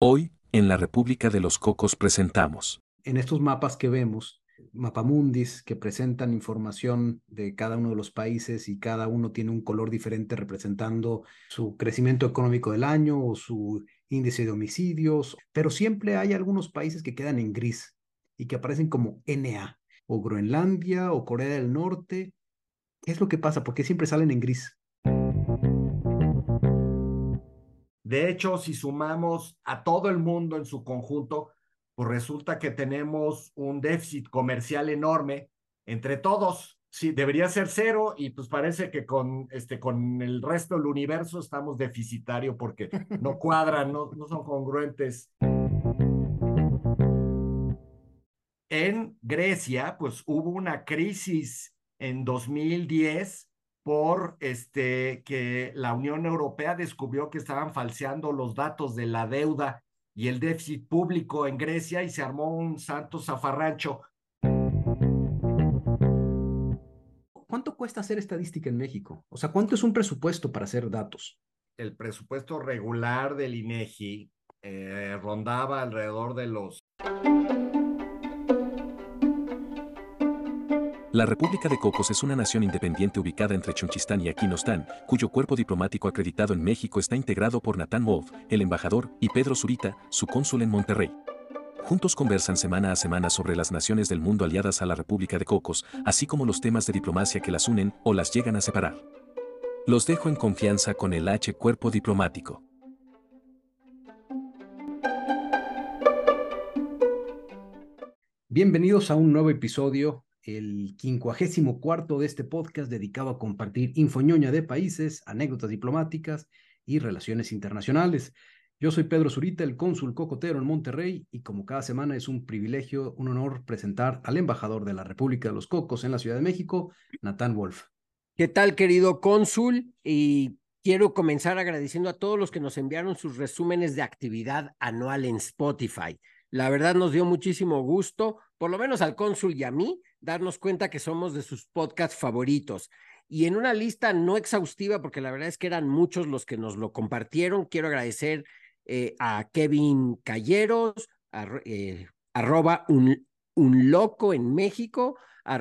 Hoy, en la República de los Cocos presentamos. En estos mapas que vemos, mapamundis que presentan información de cada uno de los países y cada uno tiene un color diferente representando su crecimiento económico del año o su índice de homicidios, pero siempre hay algunos países que quedan en gris y que aparecen como NA, o Groenlandia o Corea del Norte. ¿Qué es lo que pasa? ¿Por qué siempre salen en gris? De hecho, si sumamos a todo el mundo en su conjunto, pues resulta que tenemos un déficit comercial enorme entre todos. Sí, debería ser cero y pues parece que con, este, con el resto del universo estamos deficitario porque no cuadran, no, no son congruentes. En Grecia, pues hubo una crisis en 2010 por este, que la Unión Europea descubrió que estaban falseando los datos de la deuda y el déficit público en Grecia y se armó un santo zafarrancho. ¿Cuánto cuesta hacer estadística en México? O sea, ¿cuánto es un presupuesto para hacer datos? El presupuesto regular del INEGI eh, rondaba alrededor de los La República de Cocos es una nación independiente ubicada entre Chonchistán y Aquinostán, cuyo cuerpo diplomático acreditado en México está integrado por Natán Wolf, el embajador, y Pedro Zurita, su cónsul en Monterrey. Juntos conversan semana a semana sobre las naciones del mundo aliadas a la República de Cocos, así como los temas de diplomacia que las unen o las llegan a separar. Los dejo en confianza con el H Cuerpo Diplomático. Bienvenidos a un nuevo episodio el quincuagésimo cuarto de este podcast dedicado a compartir infoñoña de países, anécdotas diplomáticas y relaciones internacionales. Yo soy Pedro Zurita, el cónsul cocotero en Monterrey, y como cada semana es un privilegio, un honor presentar al embajador de la República de los Cocos en la Ciudad de México, Natán Wolf. ¿Qué tal, querido cónsul? Y quiero comenzar agradeciendo a todos los que nos enviaron sus resúmenes de actividad anual en Spotify. La verdad nos dio muchísimo gusto, por lo menos al cónsul y a mí, darnos cuenta que somos de sus podcasts favoritos. Y en una lista no exhaustiva, porque la verdad es que eran muchos los que nos lo compartieron, quiero agradecer eh, a Kevin Calleros, eh, arroba un, un, loco en México,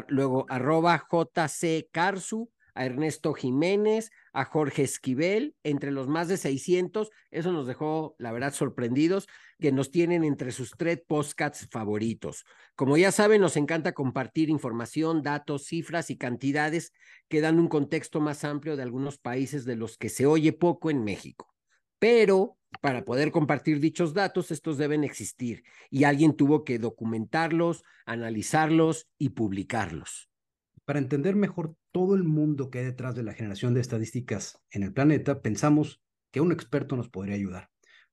luego arroba JC Carsu, a Ernesto Jiménez, a Jorge Esquivel, entre los más de 600. Eso nos dejó, la verdad, sorprendidos, que nos tienen entre sus tres podcasts favoritos. Como ya saben, nos encanta compartir información, datos, cifras y cantidades que dan un contexto más amplio de algunos países de los que se oye poco en México. Pero para poder compartir dichos datos, estos deben existir y alguien tuvo que documentarlos, analizarlos y publicarlos. Para entender mejor todo el mundo que hay detrás de la generación de estadísticas en el planeta, pensamos que un experto nos podría ayudar.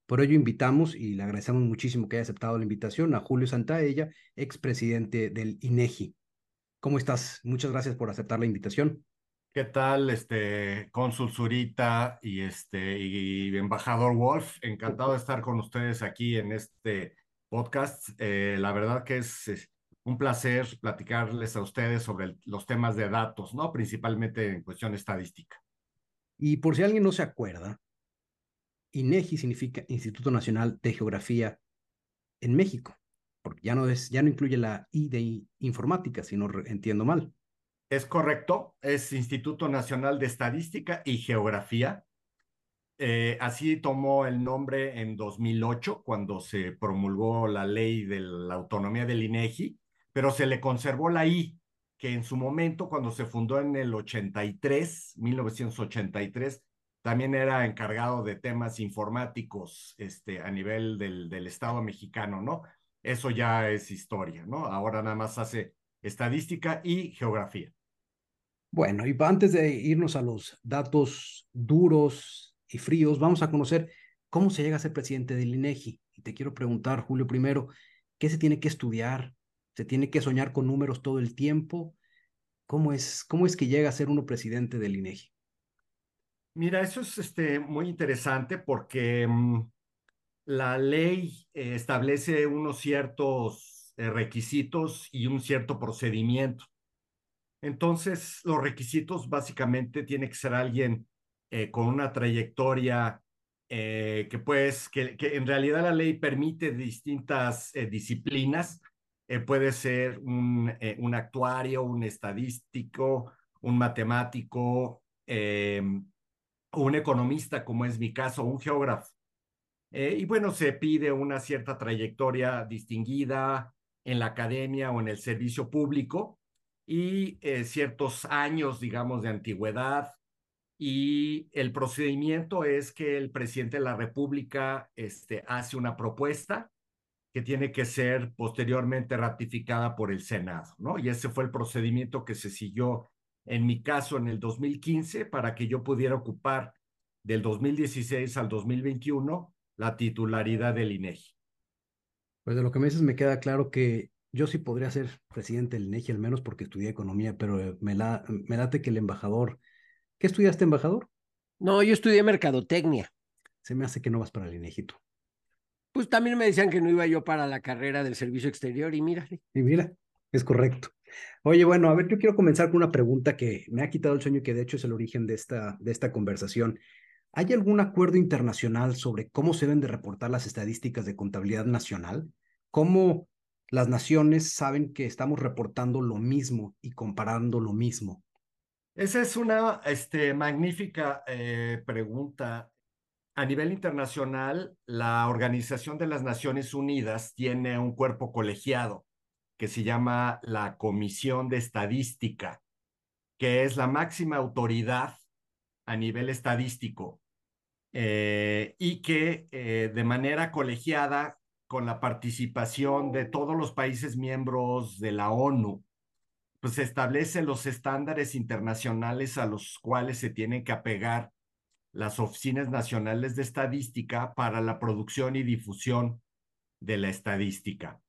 Por ello invitamos y le agradecemos muchísimo que haya aceptado la invitación a Julio Santaella, expresidente del INEGI. ¿Cómo estás? Muchas gracias por aceptar la invitación. ¿Qué tal, este, cónsul Zurita y este, y embajador Wolf? Encantado de estar con ustedes aquí en este podcast. Eh, la verdad que es un placer platicarles a ustedes sobre los temas de datos, ¿no? Principalmente en cuestión estadística. Y por si alguien no se acuerda, INEGI significa Instituto Nacional de Geografía en México, porque ya no, es, ya no incluye la I de informática, si no entiendo mal. Es correcto, es Instituto Nacional de Estadística y Geografía. Eh, así tomó el nombre en 2008, cuando se promulgó la ley de la autonomía del INEGI pero se le conservó la I, que en su momento, cuando se fundó en el 83, 1983, también era encargado de temas informáticos este, a nivel del, del Estado mexicano, ¿no? Eso ya es historia, ¿no? Ahora nada más hace estadística y geografía. Bueno, y antes de irnos a los datos duros y fríos, vamos a conocer cómo se llega a ser presidente del INEGI. Y te quiero preguntar, Julio, primero, ¿qué se tiene que estudiar? Se tiene que soñar con números todo el tiempo. ¿Cómo es, cómo es que llega a ser uno presidente del INEGI? Mira, eso es este, muy interesante porque mm, la ley eh, establece unos ciertos eh, requisitos y un cierto procedimiento. Entonces, los requisitos básicamente tiene que ser alguien eh, con una trayectoria que pues, que, en realidad la ley permite distintas disciplinas, eh, puede ser un, eh, un, actuario, un estadístico, un matemático, em, un economista, como es mi caso, un geógrafo. Eh, y bueno, se pide una cierta trayectoria distinguida en la academia o en el servicio público y ciertos años, digamos, de antigüedad. Y el procedimiento es que el presidente de la República este, hace una propuesta que tiene que ser posteriormente ratificada por el Senado, ¿no? Y ese fue el procedimiento que se siguió en mi caso en el 2015 para que yo pudiera ocupar del 2016 al 2021 la titularidad del INEGI. Pues de lo que me dices me queda claro que yo sí podría ser presidente del INEGI, al menos porque estudié economía, pero eh, me, la, me late que el embajador... ¿Qué estudiaste, embajador? No, yo estudié mercadotecnia. Se me hace que no vas para el INEGI tú. Pues también me decían que no iba yo para la carrera del servicio exterior y mira. Y mira, es correcto. Oye, bueno, a ver, yo quiero comenzar con una pregunta que me ha quitado el sueño y que de hecho es el origen de esta, de esta conversación. ¿Hay algún acuerdo internacional sobre cómo se deben de reportar las estadísticas de contabilidad nacional? ¿Cómo las naciones saben que estamos reportando lo mismo y comparando lo mismo? Esa es una este, magnífica eh, pregunta. A nivel internacional, la Organización de las Naciones Unidas tiene un cuerpo colegiado que se llama la Comisión de Estadística, que es la máxima autoridad a nivel estadístico eh, y que eh, de manera colegiada, con la participación de todos los países miembros de la ONU, pues establece los estándares internacionales a los cuales se tienen que apegar las oficinas nacionales de estadística para la producción y difusión de la estadística.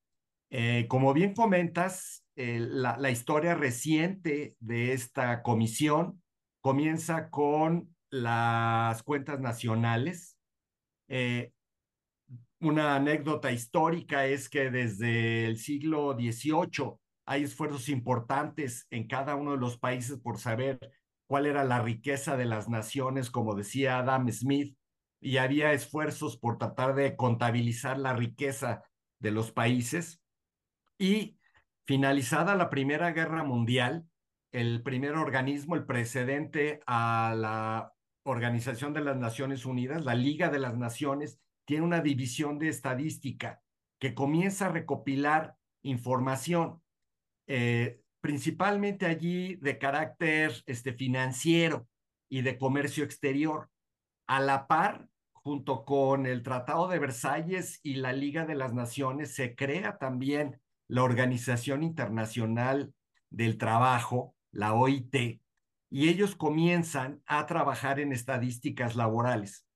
Eh, como bien comentas, eh, la, historia reciente de esta comisión comienza con las cuentas nacionales. Eh, una anécdota histórica es que desde el siglo XVIII hay esfuerzos importantes en cada uno de los países por saber cuál era la riqueza de las naciones, como decía Adam Smith, y había esfuerzos por tratar de contabilizar la riqueza de los países. Y finalizada la Primera Guerra Mundial, el primer organismo, el precedente a la Organización de las Naciones Unidas, la Liga de las Naciones, tiene una división de estadística que comienza a recopilar información, eh, principalmente allí de carácter este, financiero y de comercio exterior, a la par, junto con el Tratado de Versalles y la Liga de las Naciones, se crea también la Organización Internacional del Trabajo, la OIT, y ellos comienzan a trabajar en estadísticas laborales.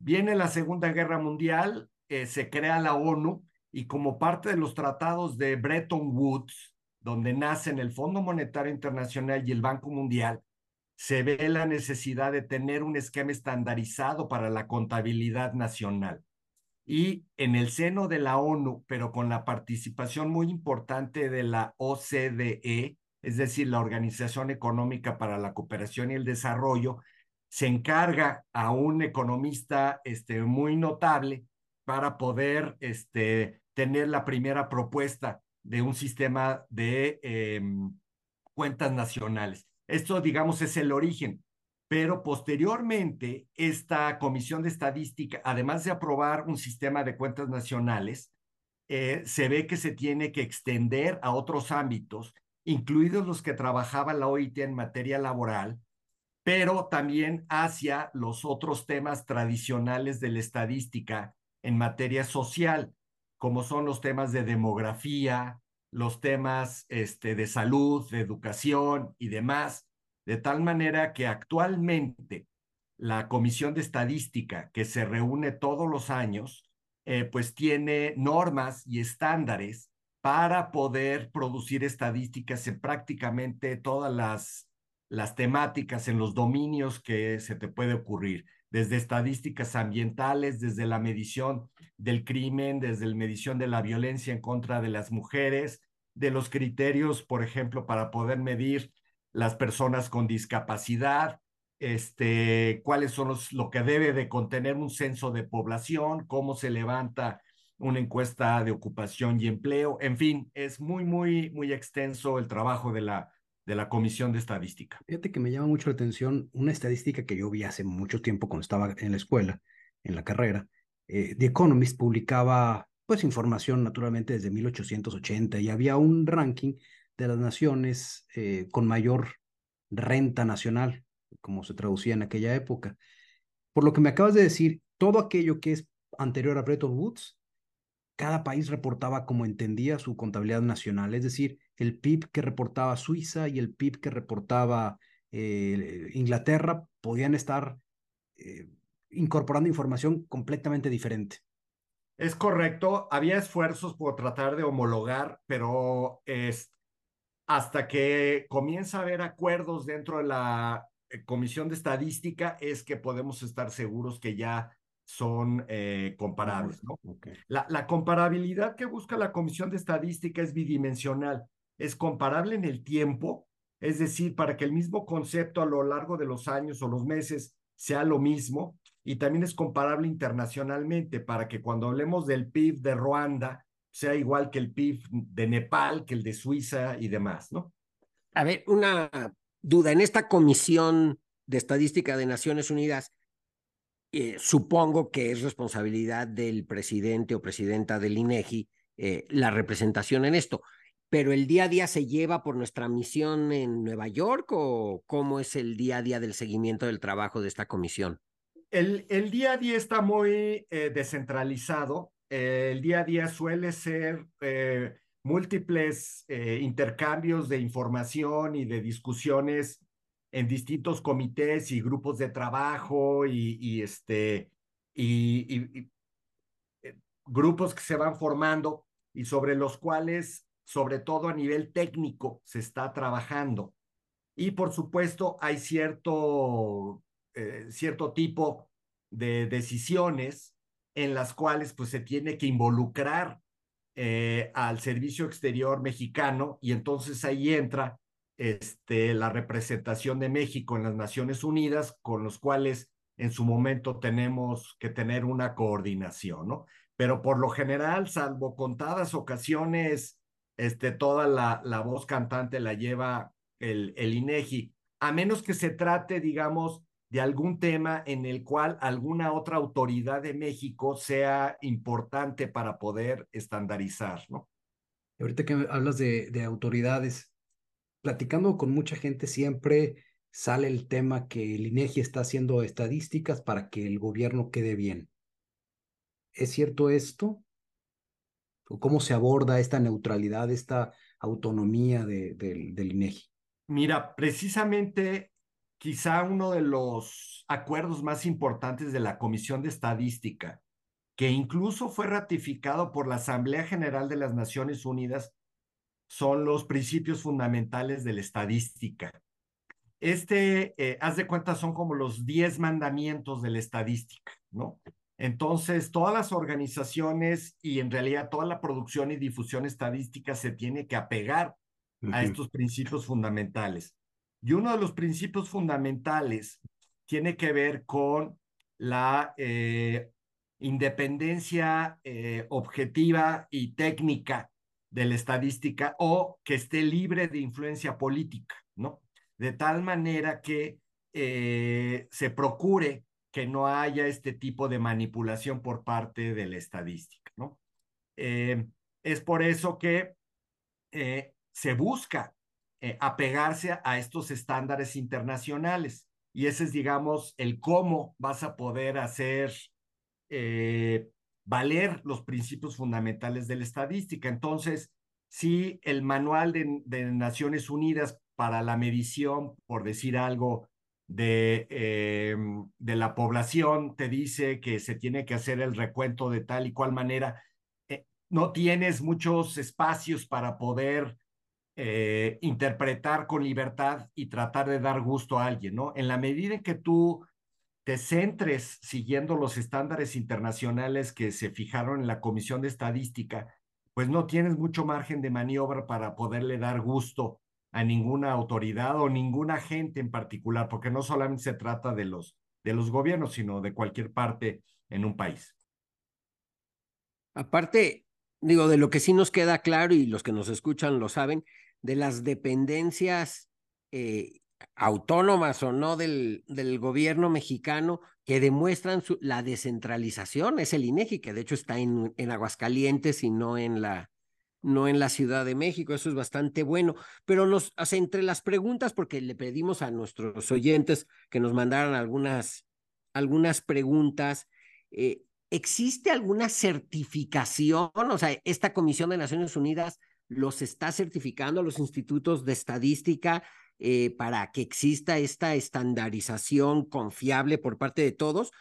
Viene la Segunda Guerra Mundial, eh, se crea la ONU y como parte de los tratados de Bretton Woods, donde nacen el Fondo Monetario Internacional y el Banco Mundial, se ve la necesidad de tener un esquema estandarizado para la contabilidad nacional. Y en el seno de la ONU, pero con la participación muy importante de la OCDE, es decir, la Organización Económica para la Cooperación y el Desarrollo, se encarga a un economista este, muy notable para poder este, tener la primera propuesta de un sistema de eh, cuentas nacionales. Esto, digamos, es el origen. Pero posteriormente, esta comisión de estadística, además de aprobar un sistema de cuentas nacionales, eh, se ve que se tiene que extender a otros ámbitos incluidos los que trabajaba la OIT en materia laboral, pero también hacia los otros temas tradicionales de la estadística en materia social, como son los temas de demografía, los temas este, de salud, de educación y demás, de tal manera que actualmente la Comisión de Estadística, que se reúne todos los años, eh, pues tiene normas y estándares para poder producir estadísticas en prácticamente todas las, las temáticas, en los dominios que se te puede ocurrir, desde estadísticas ambientales, desde la medición del crimen, desde la medición de la violencia en contra de las mujeres, de los criterios, por ejemplo, para poder medir las personas con discapacidad, este, cuáles son los, lo que debe de contener un censo de población, cómo se levanta una encuesta de ocupación y empleo, en fin, es muy, muy, muy extenso el trabajo de la, de la Comisión de Estadística. Fíjate que me llama mucho la atención una estadística que yo vi hace mucho tiempo cuando estaba en la escuela, en la carrera. Eh, The Economist publicaba pues información naturalmente desde 1880 y había un ranking de las naciones eh, con mayor renta nacional, como se traducía en aquella época. Por lo que me acabas de decir, todo aquello que es anterior a Bretton Woods, cada país reportaba como entendía su contabilidad nacional, es decir, el PIB que reportaba Suiza y el PIB que reportaba eh, Inglaterra podían estar eh, incorporando información completamente diferente. Es correcto, había esfuerzos por tratar de homologar, pero es, hasta que comienza a haber acuerdos dentro de la eh, Comisión de Estadística es que podemos estar seguros que ya son eh, comparables. ¿no? La, la, comparabilidad que busca la Comisión de Estadística es bidimensional. Es comparable en el tiempo, es decir, para que el mismo concepto a lo largo de los años o los meses sea lo mismo, y también es comparable internacionalmente, para que cuando hablemos del PIB de Ruanda sea igual que el PIB de Nepal, que el de Suiza y demás, ¿no? A ver, una duda. En esta comisión de estadística de Naciones Unidas, eh, supongo que es responsabilidad del presidente o presidenta del INEGI eh, la representación en esto. Pero el día a día se lleva por nuestra misión en Nueva York o cómo es el día a día del seguimiento del trabajo de esta comisión? El, día a día está muy eh, descentralizado. el día a día suele ser múltiples eh, intercambios de información y de discusiones en distintos comités y grupos de trabajo y, este, y, eh, grupos que se van formando y sobre los cuales, sobre todo a nivel técnico, se está trabajando. Y por supuesto, hay cierto, eh, cierto tipo de decisiones en las cuales pues se tiene que involucrar eh, al servicio exterior mexicano y entonces ahí entra este, la representación de México en las Naciones Unidas, con los cuales en su momento tenemos que tener una coordinación, ¿no? Pero por lo general, salvo contadas ocasiones, este, toda la, la voz cantante la lleva el, el INEGI, a menos que se trate, digamos, de algún tema en el cual alguna otra autoridad de México sea importante para poder estandarizar, ¿no? Ahorita que hablas de, de autoridades, platicando con mucha gente siempre sale el tema que el INEGI está haciendo estadísticas para que el gobierno quede bien. ¿Es cierto esto? ¿Cómo se aborda esta neutralidad, esta autonomía de, del INEGI? Mira, precisamente quizá uno de los acuerdos más importantes de la Comisión de Estadística, que incluso fue ratificado por la Asamblea General de las Naciones Unidas, son los principios fundamentales de la estadística. Este, eh, haz de cuenta, son como los diez mandamientos de la estadística, ¿no? Entonces, todas las organizaciones y en realidad toda la producción y difusión estadística se tiene que apegar a estos principios fundamentales. Y uno de los principios fundamentales tiene que ver con la eh, independencia eh, objetiva y técnica de la estadística o que esté libre de influencia política, ¿no? De tal manera que eh, se procure que no haya este tipo de manipulación por parte de la estadística, ¿no? es por eso que se busca eh, apegarse a estos estándares internacionales. Y ese es, digamos, el cómo vas a poder hacer eh, valer los principios fundamentales de la estadística. Entonces, si el manual de, Naciones Unidas para la medición, por decir algo, de, eh, de la población te dice que se tiene que hacer el recuento de tal y cual manera, no tienes muchos espacios para poder eh, interpretar con libertad y tratar de dar gusto a alguien, ¿no? En la medida en que tú te centres siguiendo los estándares internacionales que se fijaron en la Comisión de Estadística, pues no tienes mucho margen de maniobra para poderle dar gusto a ninguna autoridad o ninguna gente en particular, porque no solamente se trata de los, de los gobiernos, sino de cualquier parte en un país. Aparte, digo, de lo que sí nos queda claro y los que nos escuchan lo saben, de las dependencias eh, autónomas o no del, del gobierno mexicano que demuestran la descentralización, es el INEGI, que de hecho está en, en Aguascalientes y no en la, no en la Ciudad de México, eso es bastante bueno, pero nos, o entre las preguntas, porque le pedimos a nuestros oyentes que nos mandaran algunas, algunas preguntas, eh, ¿existe alguna certificación? O sea, esta Comisión de Naciones Unidas los está certificando a los institutos de estadística eh, para que exista esta estandarización confiable por parte de todos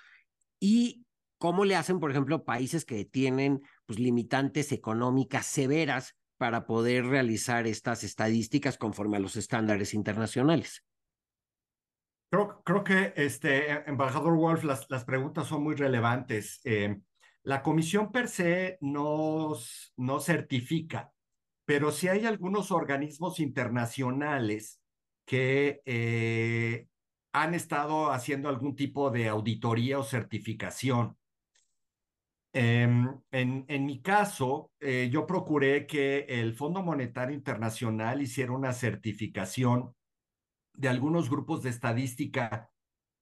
y cómo le hacen, por ejemplo, países que tienen pues, limitantes económicas severas para poder realizar estas estadísticas conforme a los estándares internacionales. Creo, creo que, este, embajador Wolf, las, las preguntas son muy relevantes. Eh, la comisión per se no, no certifica, pero sí hay algunos organismos internacionales que eh, han estado haciendo algún tipo de auditoría o certificación. Em, en, en, mi caso, eh, yo procuré que el Fondo Monetario Internacional hiciera una certificación de algunos grupos de estadística,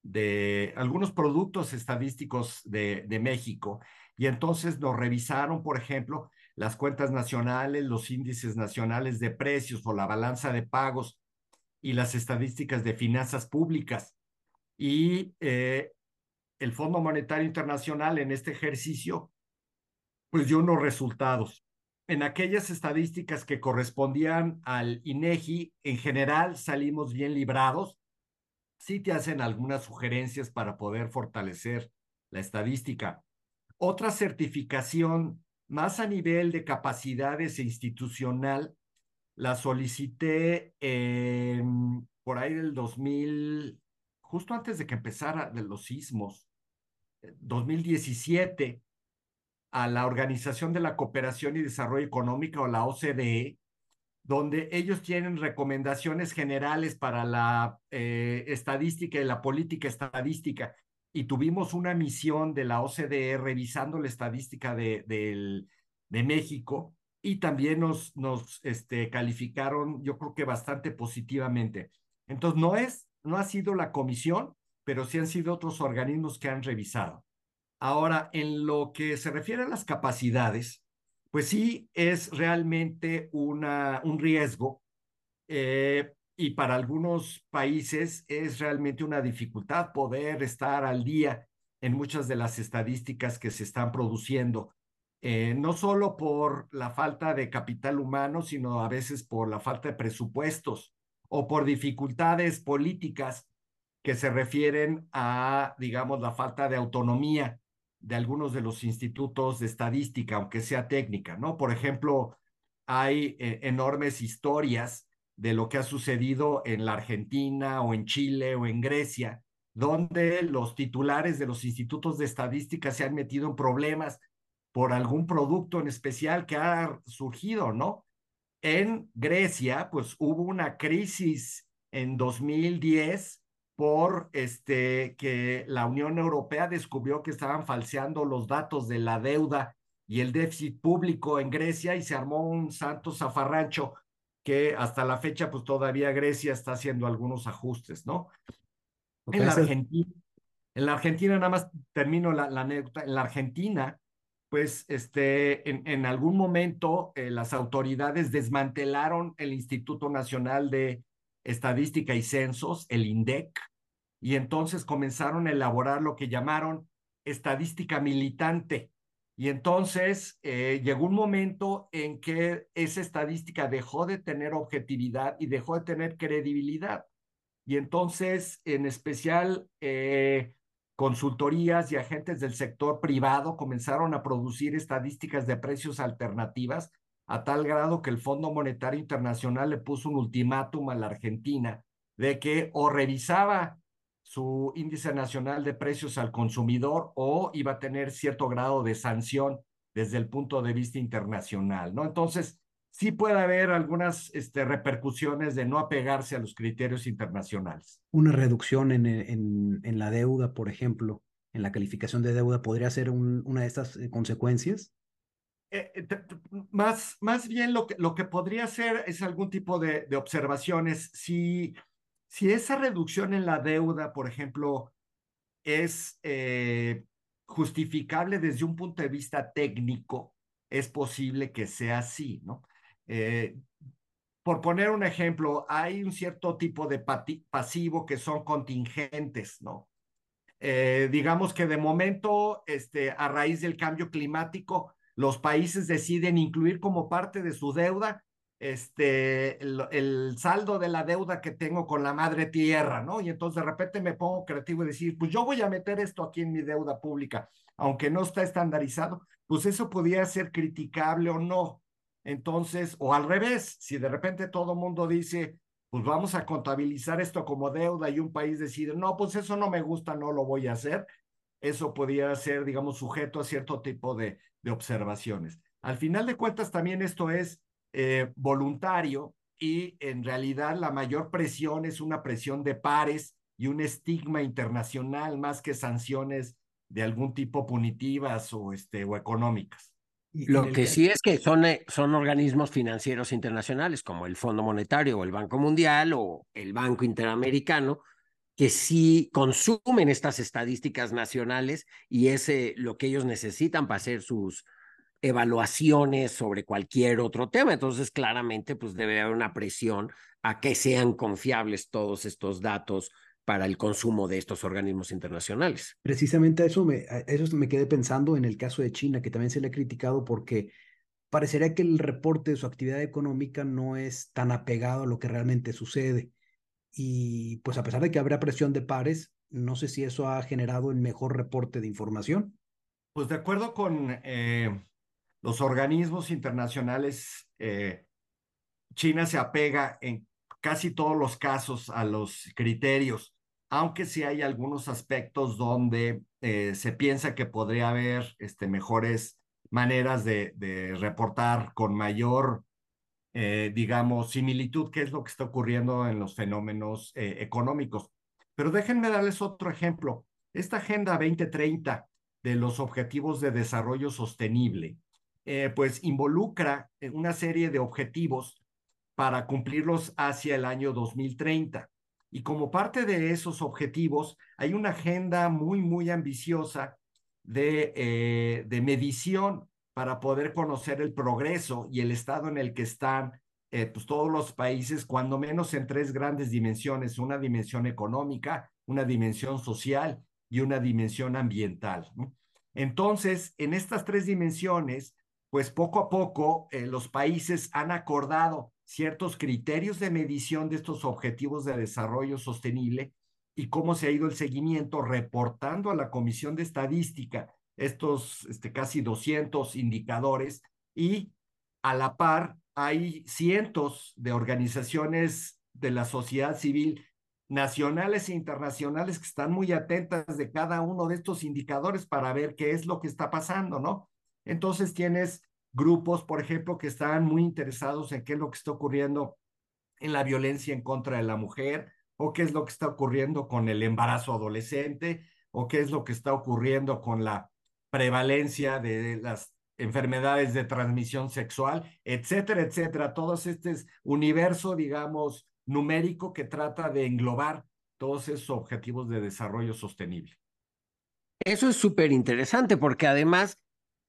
de algunos productos estadísticos de, de México. Y entonces nos revisaron, por ejemplo, las cuentas nacionales, los índices nacionales de precios o la balanza de pagos y las estadísticas de finanzas públicas. Y eh, el Fondo Monetario Internacional en este ejercicio, pues dio unos resultados. En aquellas estadísticas que correspondían al INEGI, en general salimos bien librados. Sí te hacen algunas sugerencias para poder fortalecer la estadística. Otra certificación más a nivel de capacidades e institucional la solicité por ahí del 2000, justo antes de que empezara de los sismos, 2017, eh, a la Organización de la Cooperación y Desarrollo Económico, o la OCDE, donde ellos tienen recomendaciones generales para la eh, estadística y la política estadística. Y tuvimos una misión de la OCDE revisando la estadística de, de México y también nos, nos este, calificaron, yo creo que bastante positivamente. Entonces, no es, no ha sido la comisión, pero sí han sido otros organismos que han revisado. Ahora, en lo que se refiere a las capacidades, pues sí es realmente un riesgo eh, y para algunos países es realmente una dificultad poder estar al día en muchas de las estadísticas que se están produciendo eh, no solo por la falta de capital humano, sino a veces por la falta de presupuestos o por dificultades políticas que se refieren a, digamos, la falta de autonomía de algunos de los institutos de estadística, aunque sea técnica, ¿no? Por ejemplo, hay eh, enormes historias de lo que ha sucedido en la Argentina o en Chile o en Grecia, donde los titulares de los institutos de estadística se han metido en problemas por algún producto en especial que ha surgido, ¿no? En Grecia, pues hubo una crisis en 2010 por este que la Unión Europea descubrió que estaban falseando los datos de la deuda y el déficit público en Grecia y se armó un santo zafarrancho que hasta la fecha pues todavía Grecia está haciendo algunos ajustes, ¿no? en la Argentina, en la Argentina nada más termino la, la anécdota, en la Argentina pues este, en, en algún momento eh, las autoridades desmantelaron el Instituto Nacional de Estadística y Censos, el INDEC, y entonces comenzaron a elaborar lo que llamaron estadística militante. Y entonces eh, llegó un momento en que esa estadística dejó de tener objetividad y dejó de tener credibilidad. Y entonces, en especial, eh, consultorías y agentes del sector privado comenzaron a producir estadísticas de precios alternativas a tal grado que el Fondo Monetario Internacional le puso un ultimátum a la Argentina de que o revisaba su índice nacional de precios al consumidor o iba a tener cierto grado de sanción desde el punto de vista internacional, ¿no? Entonces, sí puede haber algunas este, repercusiones de no apegarse a los criterios internacionales. Una reducción en, en, en la deuda, por ejemplo, en la calificación de deuda, podría ser un, una de estas eh, consecuencias. Eh, eh más, más bien lo que, lo que podría ser es algún tipo de, de observaciones. Si, si esa reducción en la deuda, por ejemplo, es eh, justificable desde un punto de vista técnico, es posible que sea así, ¿no? Eh, por poner un ejemplo, hay un cierto tipo de pasivo que son contingentes, ¿no? Eh, digamos que de momento, este, a raíz del cambio climático, los países deciden incluir como parte de su deuda este, el, saldo de la deuda que tengo con la madre tierra, ¿no? Y entonces de repente me pongo creativo y decir, pues yo voy a meter esto aquí en mi deuda pública, aunque no está estandarizado, pues eso podría ser criticable o no. Entonces, o al revés, si de repente todo mundo dice, pues vamos a contabilizar esto como deuda y un país decide, no, pues eso no me gusta, no lo voy a hacer, eso podría ser, digamos, sujeto a cierto tipo de, de observaciones. Al final de cuentas, también esto es eh, voluntario y en realidad la mayor presión es una presión de pares y un estigma internacional más que sanciones de algún tipo punitivas o, este, o económicas. Lo que sí es que son, eh, son organismos financieros internacionales como el Fondo Monetario o el Banco Mundial o el Banco Interamericano que sí consumen estas estadísticas nacionales y es eh, lo que ellos necesitan para hacer sus evaluaciones sobre cualquier otro tema. Entonces, claramente, pues debe haber una presión a que sean confiables todos estos datos para el consumo de estos organismos internacionales. Precisamente eso me, eso me quedé pensando en el caso de China, que también se le ha criticado porque parecería que el reporte de su actividad económica no es tan apegado a lo que realmente sucede. Y pues a pesar de que habrá presión de pares, no sé si eso ha generado el mejor reporte de información. Pues de acuerdo con eh, los organismos internacionales, eh, China se apega en casi todos los casos a los criterios aunque sí hay algunos aspectos donde eh, se piensa que podría haber este, mejores maneras de, reportar con mayor, eh, digamos, similitud, qué es lo que está ocurriendo en los fenómenos económicos. Pero déjenme darles otro ejemplo. Esta Agenda 2030 de los Objetivos de Desarrollo Sostenible, pues involucra una serie de objetivos para cumplirlos hacia el año 2030. Y como parte de esos objetivos, hay una agenda muy, muy ambiciosa de, eh, de medición para poder conocer el progreso y el estado en el que están eh, pues todos los países, cuando menos en tres grandes dimensiones, una dimensión económica, una dimensión social y una dimensión ambiental. Entonces, en estas tres dimensiones, pues poco a poco eh, los países han acordado ciertos criterios de medición de estos objetivos de desarrollo sostenible y cómo se ha ido el seguimiento reportando a la Comisión de Estadística estos este, casi 200 indicadores y a la par hay cientos de organizaciones de la sociedad civil nacionales e internacionales que están muy atentas de cada uno de estos indicadores para ver qué es lo que está pasando, ¿no? Entonces tienes grupos, por ejemplo, que están muy interesados en qué es lo que está ocurriendo en la violencia en contra de la mujer, o qué es lo que está ocurriendo con el embarazo adolescente, o qué es lo que está ocurriendo con la prevalencia de las enfermedades de transmisión sexual, etcétera, etcétera. Todo este universo, digamos, numérico que trata de englobar todos esos objetivos de desarrollo sostenible. Eso es súper interesante porque además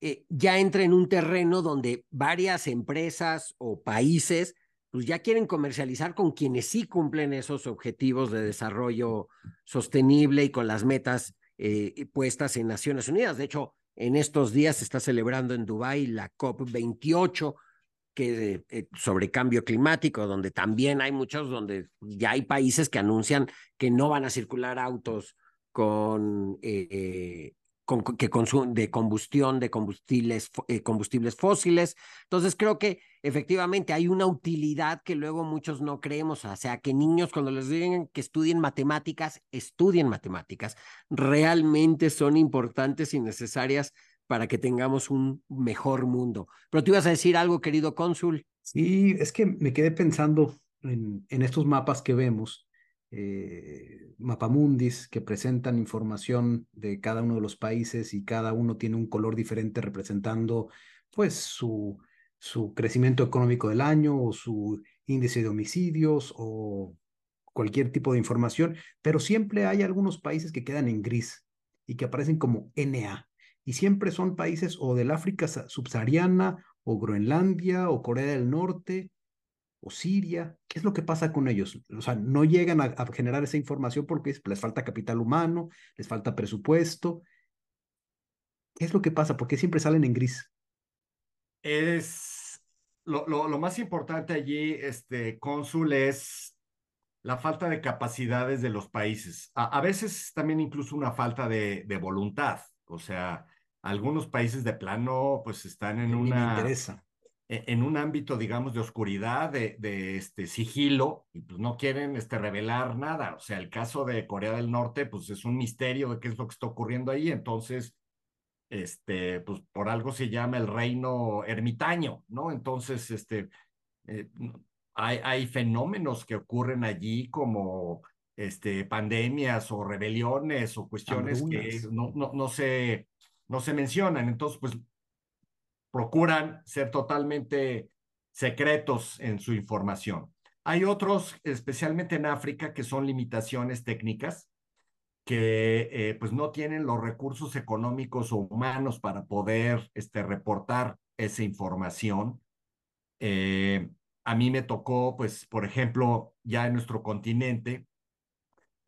eh, ya entra en un terreno donde varias empresas o países pues ya quieren comercializar con quienes sí cumplen esos objetivos de desarrollo sostenible y con las metas eh, puestas en Naciones Unidas. De hecho, en estos días se está celebrando en Dubái la COP28 que, eh, sobre cambio climático, donde también hay muchos, donde ya hay países que anuncian que no van a circular autos con de combustión de combustibles, eh, combustibles fósiles. Entonces creo que efectivamente hay una utilidad que luego muchos no creemos, o sea, que niños cuando les digan que estudien matemáticas, estudien matemáticas, realmente son importantes y necesarias para que tengamos un mejor mundo. Pero te ibas a decir algo, querido cónsul. Sí, es que me quedé pensando en, en estos mapas que vemos, eh, mapamundis, que presentan información de cada uno de los países y cada uno tiene un color diferente representando pues su, su crecimiento económico del año o su índice de homicidios o cualquier tipo de información, pero siempre hay algunos países que quedan en gris y que aparecen como NA. Y siempre son países o del África subsahariana o Groenlandia o Corea del Norte o Siria. ¿Qué es lo que pasa con ellos? O sea, no llegan a, generar esa información porque les falta capital humano, les falta presupuesto. ¿Qué es lo que pasa? ¿Por qué siempre salen en gris? Es lo, lo, más importante allí, este cónsul, es la falta de capacidades de los países. A, veces también incluso una falta de, de, voluntad. O sea, algunos países de plano pues están en una... interesa. E, en un ámbito, digamos, de oscuridad, de, de, este sigilo, y pues no quieren este, revelar nada. O sea, el caso de Corea del Norte, pues es un misterio de qué es lo que está ocurriendo ahí. Entonces, este, pues por algo se llama el reino ermitaño, ¿no? Entonces, este, eh, hay, hay fenómenos que ocurren allí como este, pandemias o rebeliones o cuestiones que no, no, no, se, no se mencionan. Entonces, pues procuran ser totalmente secretos en su información. Hay otros, especialmente en África, que son limitaciones técnicas, que eh, pues no tienen los recursos económicos o humanos para poder este, reportar esa información. Eh, a mí me tocó, pues, por ejemplo, ya en nuestro continente,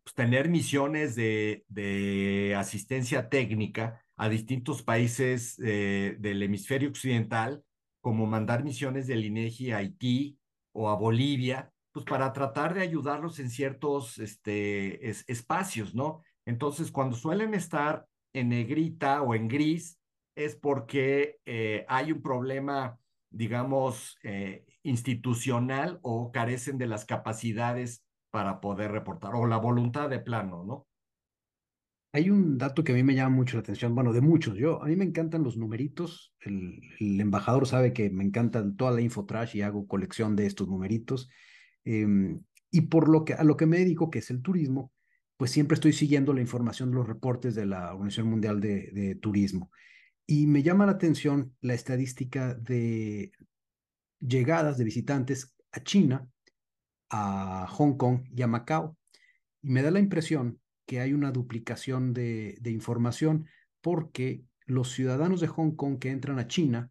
pues, tener misiones de, de, asistencia técnica a distintos países eh, del hemisferio occidental, como mandar misiones del INEGI a Haití o a Bolivia, pues para tratar de ayudarlos en ciertos este, espacios, ¿no? Entonces, cuando suelen estar en negrita o en gris, es porque eh, hay un problema, digamos, eh, institucional o carecen de las capacidades para poder reportar, o la voluntad de plano, ¿no? Hay un dato que a mí me llama mucho la atención, bueno, de muchos. Yo, a mí me encantan los numeritos. El, embajador sabe que me encanta toda la infotrash y hago colección de estos numeritos. Em, y por lo que a lo que me dedico, que es el turismo, pues siempre estoy siguiendo la información de los reportes de la Organización Mundial de Turismo. Y me llama la atención la estadística de llegadas de visitantes a China, a Hong Kong y a Macao. Y me da la impresión que hay una duplicación de, información porque los ciudadanos de Hong Kong que entran a China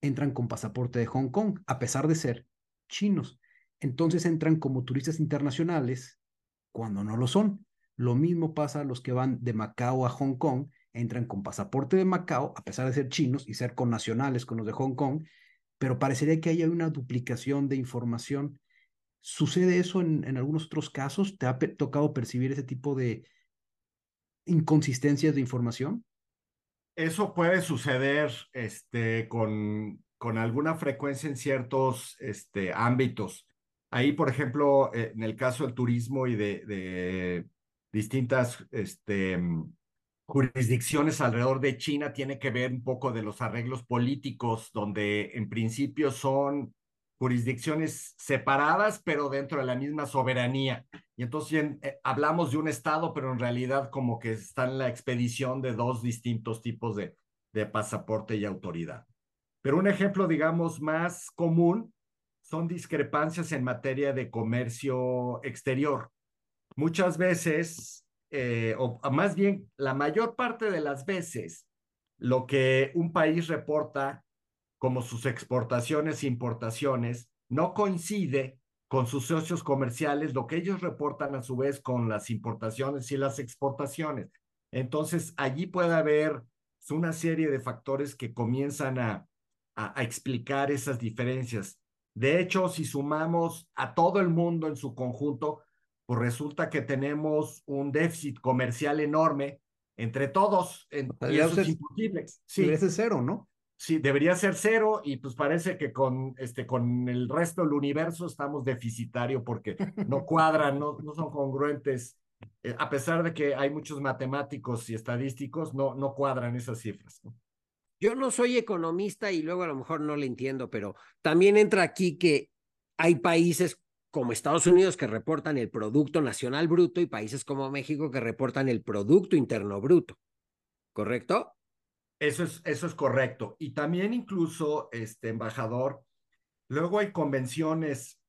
entran con pasaporte de Hong Kong, a pesar de ser chinos. Entonces entran como turistas internacionales cuando no lo son. Lo mismo pasa a los que van de Macao a Hong Kong, entran con pasaporte de Macao, a pesar de ser chinos y ser connacionales con los de Hong Kong, pero parecería que hay una duplicación de información. ¿Sucede eso en, en algunos otros casos? ¿Te ha tocado percibir ese tipo de inconsistencias de información? Eso puede suceder este, con, con alguna frecuencia en ciertos este, ámbitos. Ahí, por ejemplo, eh, en el caso del turismo y de, de distintas este, jurisdicciones alrededor de China tiene que ver un poco de los arreglos políticos, donde en principio son jurisdicciones separadas, pero dentro de la misma soberanía. Y entonces eh, hablamos de un Estado, pero en realidad como que está en la expedición de dos distintos tipos de, de pasaporte y autoridad. Pero un ejemplo, digamos, más común son discrepancias en materia de comercio exterior. Muchas veces eh, o más bien la mayor parte de las veces, lo que un país reporta como sus exportaciones e importaciones no coincide con sus socios comerciales, lo que ellos reportan a su vez con las importaciones y las exportaciones. Entonces, allí puede haber una serie de factores que comienzan a, a, a explicar esas diferencias. De hecho, si sumamos a todo el mundo en su conjunto, pues resulta que tenemos un déficit comercial enorme entre todos, en, y eso es imposible. Sí. Cero, ¿no? Sí, debería ser cero y pues parece que con, este, con el resto del universo estamos deficitario porque no cuadran, no, no son congruentes. Eh, a pesar de que hay muchos matemáticos y estadísticos, no, no cuadran esas cifras. ¿no? Yo no soy economista y luego a lo mejor no le entiendo, pero también entra aquí que hay países como Estados Unidos que reportan el Producto Nacional Bruto y países como México que reportan el Producto Interno Bruto. ¿Correcto? Eso es, eso es correcto. Y también incluso, este embajador, luego hay convenciones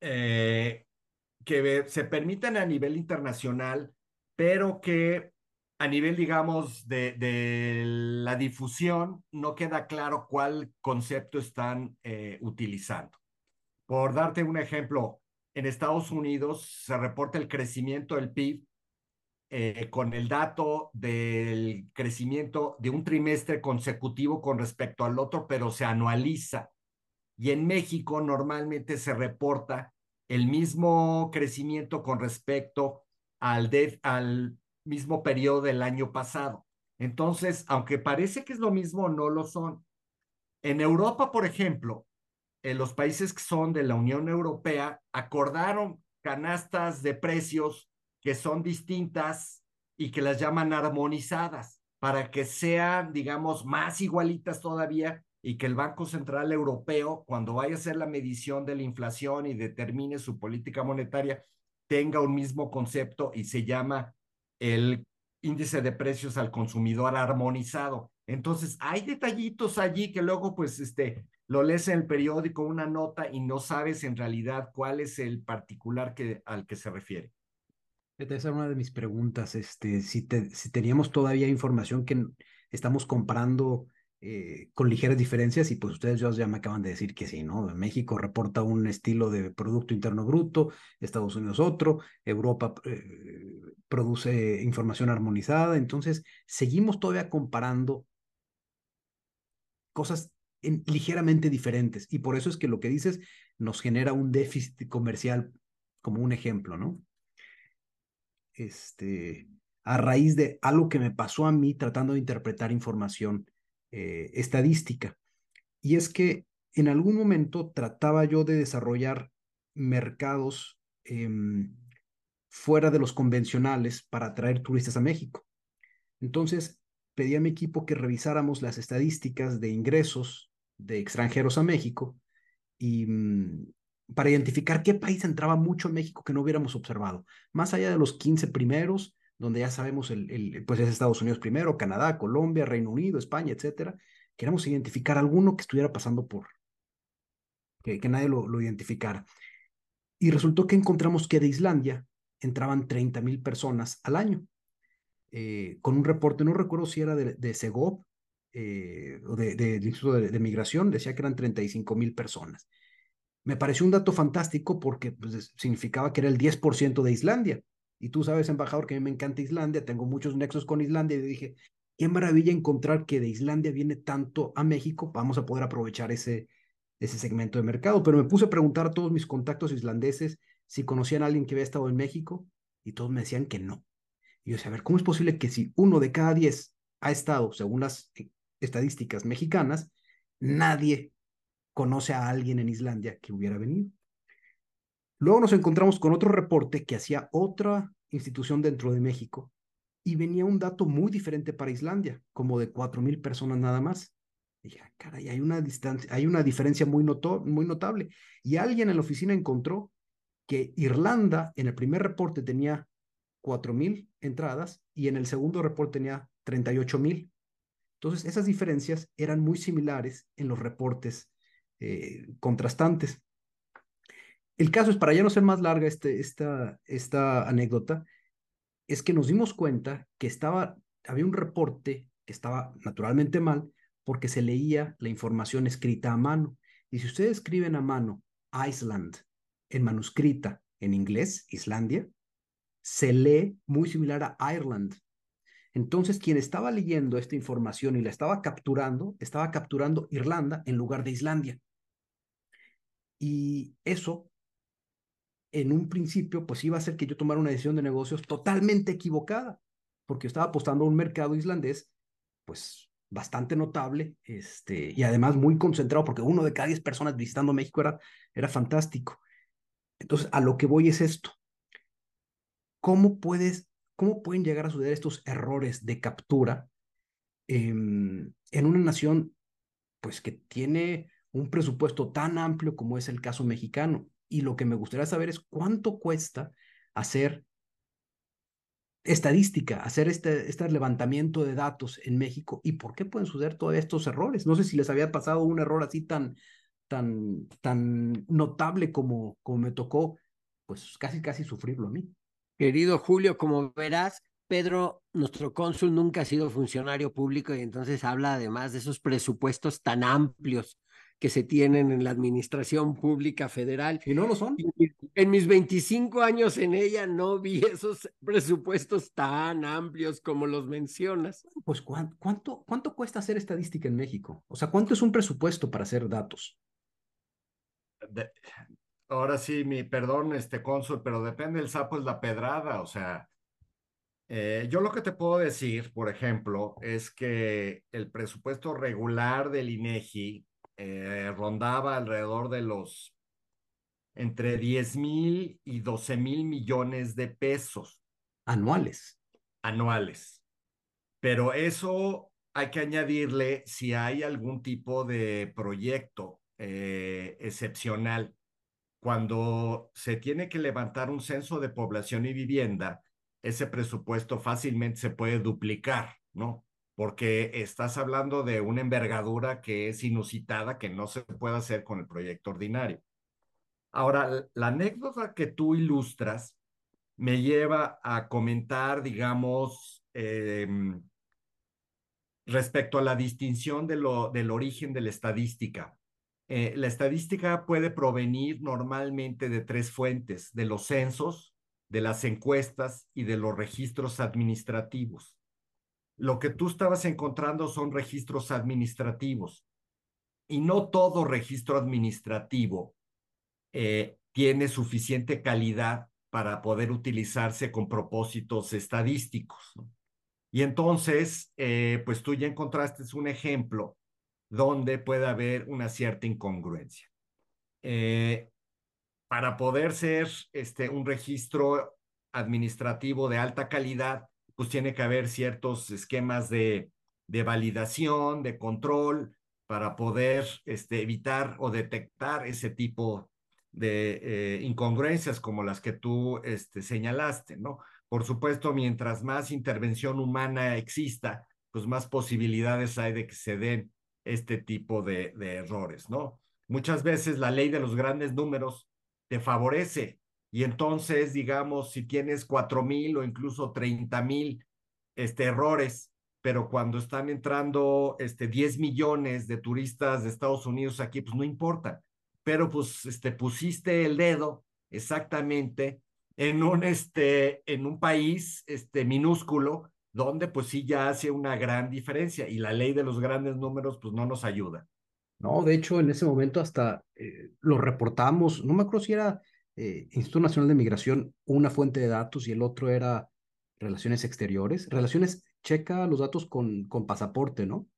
eh, que se permiten a nivel internacional, pero que a nivel, digamos, de, de la difusión, no queda claro cuál concepto están eh, utilizando. Por darte un ejemplo, en Estados Unidos se reporta el crecimiento del PIB eh, con el dato del crecimiento de un trimestre consecutivo con respecto al otro, pero se anualiza. Y en México normalmente se reporta el mismo crecimiento con respecto al, al mismo periodo del año pasado. Entonces, aunque parece que es lo mismo, no lo son. En Europa, por ejemplo, en los países que son de la Unión Europea acordaron canastas de precios que son distintas y que las llaman armonizadas para que sean, digamos, más igualitas todavía y que el Banco Central Europeo, cuando vaya a hacer la medición de la inflación y determine su política monetaria, tenga un mismo concepto y se llama el índice de precios al consumidor armonizado. Entonces, hay detallitos allí que luego, pues, este, lo lees en el periódico, una nota, y no sabes en realidad cuál es el particular que, al que se refiere. Esa es una de mis preguntas. Este, si, si teníamos todavía información que estamos comprando eh, con ligeras diferencias y pues ustedes ya me acaban de decir que sí, ¿no? México reporta un estilo de Producto Interno Bruto, Estados Unidos otro, Europa eh, produce información armonizada, entonces seguimos todavía comparando cosas ligeramente diferentes y por eso es que lo que dices nos genera un déficit comercial como un ejemplo, ¿no? Este, a raíz de algo que me pasó a mí tratando de interpretar información eh, estadística. Y es que en algún momento trataba yo de desarrollar mercados em, fuera de los convencionales para atraer turistas a México. Entonces, pedí a mi equipo que revisáramos las estadísticas de ingresos de extranjeros a México y mm, para identificar qué país entraba mucho a México que no hubiéramos observado. Más allá de los 15 primeros, donde ya sabemos, el, pues es Estados Unidos primero, Canadá, Colombia, Reino Unido, España, etcétera. Queremos identificar alguno que estuviera pasando por, que, nadie lo, identificara. Y resultó que encontramos que de Islandia entraban 30 mil personas al año, eh, con un reporte, no recuerdo si era de, de Segov eh, o de, Instituto de, de, Migración, decía que eran 35 mil personas. Me pareció un dato fantástico porque pues, significaba que era el 10% de Islandia. Y tú sabes, embajador, que a mí me encanta Islandia, tengo muchos nexos con Islandia y dije, qué maravilla encontrar que de Islandia viene tanto a México, vamos a poder aprovechar ese, ese segmento de mercado. Pero me puse a preguntar a todos mis contactos islandeses si conocían a alguien que había estado en México y todos me decían que no. Y yo decía, a ver, ¿cómo es posible que si uno de cada diez ha estado, según las eh, estadísticas mexicanas, nadie conoce a alguien en Islandia que hubiera venido? Luego nos encontramos con otro reporte que hacía otra institución dentro de México y venía un dato muy diferente para Islandia, como de cuatro mil personas nada más. Dije, ah, caray, hay una distancia, hay una diferencia muy, muy notable. Y alguien en la oficina encontró que Irlanda en el primer reporte tenía cuatro mil entradas y en el segundo reporte tenía 38 mil. Entonces, esas diferencias eran muy similares en los reportes eh, contrastantes. El caso es, para ya no ser más larga este, esta, esta anécdota, es que nos dimos cuenta que estaba, había un reporte que estaba naturalmente mal porque se leía la información escrita a mano. Y si ustedes escriben a mano Iceland en manuscrita en inglés, Islandia, se lee muy similar a Ireland. Entonces, quien estaba leyendo esta información y la estaba capturando, estaba capturando Irlanda en lugar de Islandia. Y eso en un principio, pues iba a ser que yo tomara una decisión de negocios totalmente equivocada, porque yo estaba apostando a un mercado islandés, pues bastante notable, este, y además muy concentrado, porque uno de cada diez personas visitando México era, era fantástico. Entonces, a lo que voy es esto. ¿Cómo puedes, cómo pueden llegar a suceder estos errores de captura em, en una nación pues que tiene un presupuesto tan amplio como es el caso mexicano. Y lo que me gustaría saber es cuánto cuesta hacer estadística, hacer este, este levantamiento de datos en México y por qué pueden suceder todos estos errores. No sé si les había pasado un error así tan, tan, tan notable como, como me tocó, pues casi, casi sufrirlo a mí. Querido Julio, como verás, Pedro, nuestro cónsul nunca ha sido funcionario público y entonces habla además de esos presupuestos tan amplios que se tienen en la administración pública federal. Y no lo son. En mis 25 años en ella no vi esos presupuestos tan amplios como los mencionas. Pues ¿cuánto, cuánto cuesta hacer estadística en México? O sea, ¿cuánto es un presupuesto para hacer datos? ahora sí, mi perdón, este cónsul, pero depende el sapo es la pedrada, o sea, eh, yo lo que te puedo decir, por ejemplo, es que el presupuesto regular del INEGI eh, rondaba alrededor de los entre 10 mil y 12 mil millones de pesos. Anuales. Anuales. Pero eso hay que añadirle si hay algún tipo de proyecto eh, excepcional. Cuando se tiene que levantar un censo de población y vivienda, ese presupuesto fácilmente se puede duplicar, ¿no? Porque estás hablando de una envergadura que es inusitada, que no se puede hacer con el proyecto ordinario. Ahora, la anécdota que tú ilustras me lleva a comentar, digamos, em, respecto a la distinción del origen de la estadística. Eh, la estadística puede provenir normalmente de tres fuentes, de los censos, de las encuestas y de los registros administrativos lo que tú estabas encontrando son registros administrativos y no todo registro administrativo eh, tiene suficiente calidad para poder utilizarse con propósitos estadísticos. Y entonces, eh, pues tú ya encontraste un ejemplo donde puede haber una cierta incongruencia. Eh, para poder ser este, un registro administrativo de alta calidad, pues tiene que haber ciertos esquemas de, de validación, de control, para poder este, evitar o detectar ese tipo de eh, incongruencias como las que tú este, señalaste, ¿no? Por supuesto, mientras más intervención humana exista, pues más posibilidades hay de que se den este tipo de, de errores, ¿no? Muchas veces la ley de los grandes números te favorece y entonces, digamos, si tienes cuatro mil o incluso treinta mil este, errores, pero cuando están entrando este, 10 millones de turistas de Estados Unidos aquí, pues no importa. Pero pues este, pusiste el dedo exactamente en un, este, en un país este, minúsculo donde pues sí ya hace una gran diferencia y la ley de los grandes números pues no nos ayuda. No, de hecho en ese momento hasta eh, lo reportamos, no me acuerdo si era eh, Instituto Nacional de Migración una fuente de datos y el otro era Relaciones Exteriores. Relaciones checa los datos con, con pasaporte, ¿no?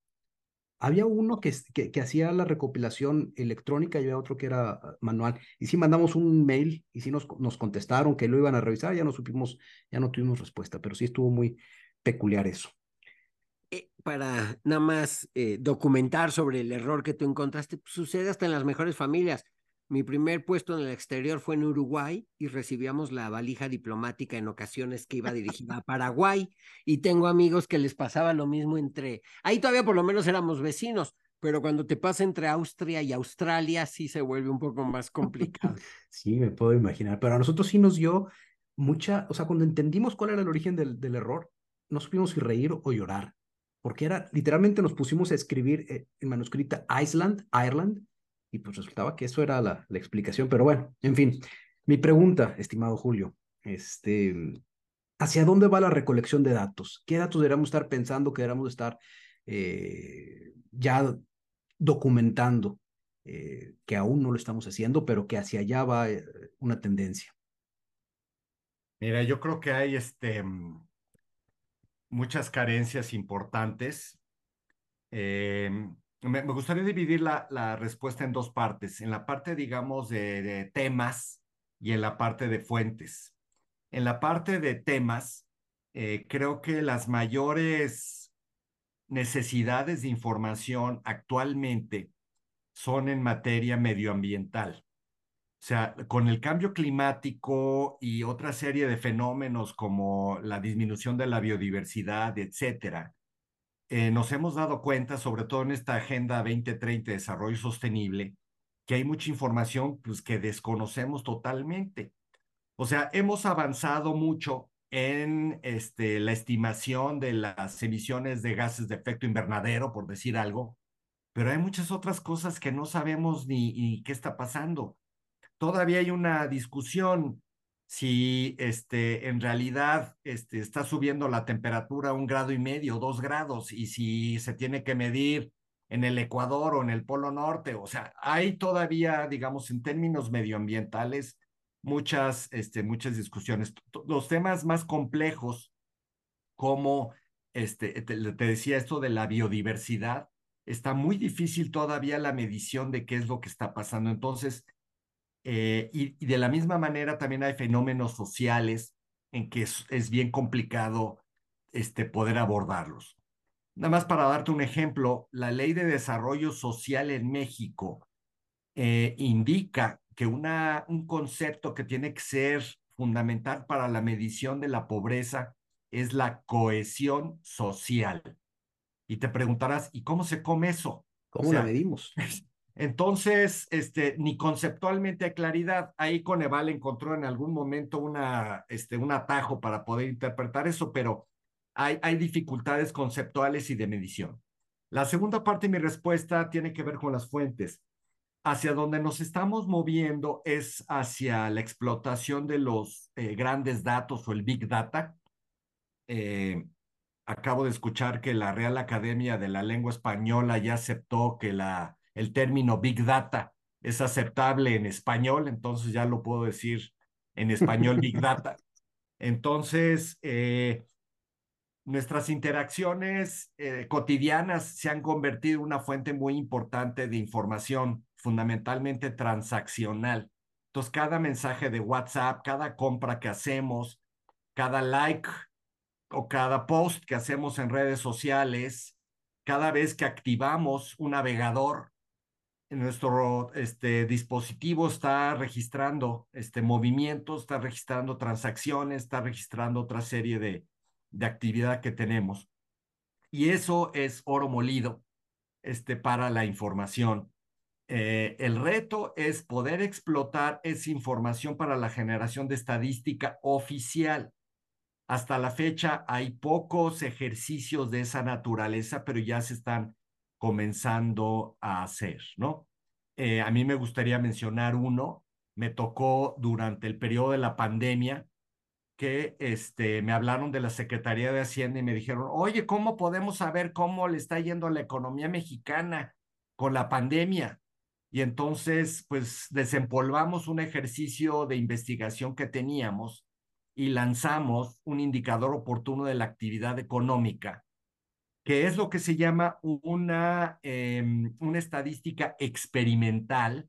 Había uno que, que, hacía la recopilación electrónica y había otro que era ah, manual. Y sí mandamos un mail y sí nos, nos contestaron que lo iban a revisar, ya no supimos, ya no tuvimos respuesta, pero sí estuvo muy peculiar eso. Eh, para nada más eh, documentar sobre el error que tú encontraste, pues, sucede hasta en las mejores familias. Mi primer puesto en el exterior fue en Uruguay y recibíamos la valija diplomática en ocasiones que iba dirigida a Paraguay y tengo amigos que les pasaba lo mismo entre, ahí todavía por lo menos éramos vecinos, pero cuando te pasa entre Austria y Australia sí se vuelve un poco más complicado. Sí, me puedo imaginar, pero a nosotros sí nos dio mucha, o sea, cuando entendimos cuál era el origen del, del error, no supimos si reír o llorar, porque era, literalmente nos pusimos a escribir eh, en manuscrita Iceland, Ireland, y pues resultaba que eso era la, explicación, pero bueno, en fin, mi pregunta, estimado Julio, este, ¿hacia dónde va la recolección de datos? ¿Qué datos deberíamos estar pensando que deberíamos estar eh, ya documentando? Eh, que aún no lo estamos haciendo, pero que hacia allá va eh, una tendencia. Mira, yo creo que hay este, muchas carencias importantes. Me, gustaría dividir la, la, respuesta en dos partes, en la parte, digamos, de, temas y en la parte de fuentes. En la parte de temas, eh, creo que las mayores necesidades de información actualmente son en materia medioambiental. O sea, con el cambio climático y otra serie de fenómenos como la disminución de la biodiversidad, etcétera, eh, nos hemos dado cuenta, sobre todo en esta Agenda 2030 de Desarrollo Sostenible, que hay mucha información pues, que desconocemos totalmente. O sea, hemos avanzado mucho en este, la estimación de las emisiones de gases de efecto invernadero, por decir algo, pero hay muchas otras cosas que no sabemos ni, ni qué está pasando. Todavía hay una discusión si este, en realidad este, está subiendo la temperatura un grado y medio, dos grados, y si se tiene que medir en el Ecuador o en el Polo Norte. O sea, hay todavía, digamos, en términos medioambientales, muchas, este, muchas discusiones. Los temas más complejos, como este, te, te decía esto de la biodiversidad, está muy difícil todavía la medición de qué es lo que está pasando. Entonces, eh, y, de la misma manera también hay fenómenos sociales en que es, bien complicado este, poder abordarlos. Nada más para darte un ejemplo, la ley de desarrollo social en México eh, indica que una, un concepto que tiene que ser fundamental para la medición de la pobreza es la cohesión social. Y te preguntarás, ¿y cómo se come eso? ¿Cómo la medimos? Entonces, este, ni conceptualmente hay claridad. Ahí Coneval encontró en algún momento una, este, un atajo para poder interpretar eso, pero hay, hay dificultades conceptuales y de medición. La segunda parte de mi respuesta tiene que ver con las fuentes. Hacia donde nos estamos moviendo es hacia la explotación de los eh, grandes datos o el big data. Eh, acabo de escuchar que la Real Academia de la Lengua Española ya aceptó que la el término Big Data es aceptable en español, entonces ya lo puedo decir en español Big Data. Entonces, eh, nuestras interacciones eh, cotidianas se han convertido en una fuente muy importante de información, fundamentalmente transaccional. Entonces, cada mensaje de WhatsApp, cada compra que hacemos, cada like o cada post que hacemos en redes sociales, cada vez que activamos un navegador, nuestro este, dispositivo está registrando este, movimientos, está registrando transacciones, está registrando otra serie de, de actividad que tenemos. Y eso es oro molido este, para la información. Eh, el reto es poder explotar esa información para la generación de estadística oficial. Hasta la fecha hay pocos ejercicios de esa naturaleza, pero ya se están comenzando a hacer, ¿no? Eh, a mí me gustaría mencionar uno, me tocó durante el periodo de la pandemia que este, me hablaron de la Secretaría de Hacienda y me dijeron, oye, ¿cómo podemos saber cómo le está yendo a la economía mexicana con la pandemia? Y entonces, pues desempolvamos un ejercicio de investigación que teníamos y lanzamos un indicador oportuno de la actividad económica que es lo que se llama una, em, una estadística experimental,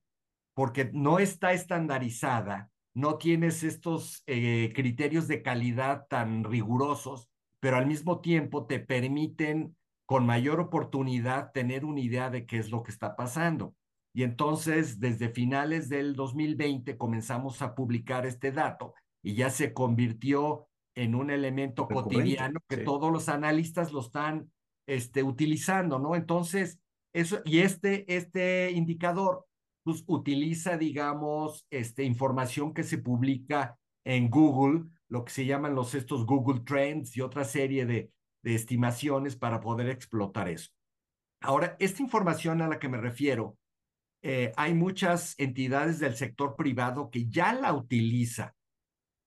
porque no está estandarizada, no tienes estos eh, criterios de calidad tan rigurosos, pero al mismo tiempo te permiten con mayor oportunidad tener una idea de qué es lo que está pasando. Y entonces, desde finales del 2020 comenzamos a publicar este dato y ya se convirtió en un elemento cotidiano que todos los analistas lo están este, utilizando, ¿no? Entonces, eso, y este, este indicador, pues utiliza, digamos, este, información que se publica en Google, lo que se llaman los estos Google Trends y otra serie de, de estimaciones para poder explotar eso. Ahora, esta información a la que me refiero, eh, hay muchas entidades del sector privado que ya la utilizan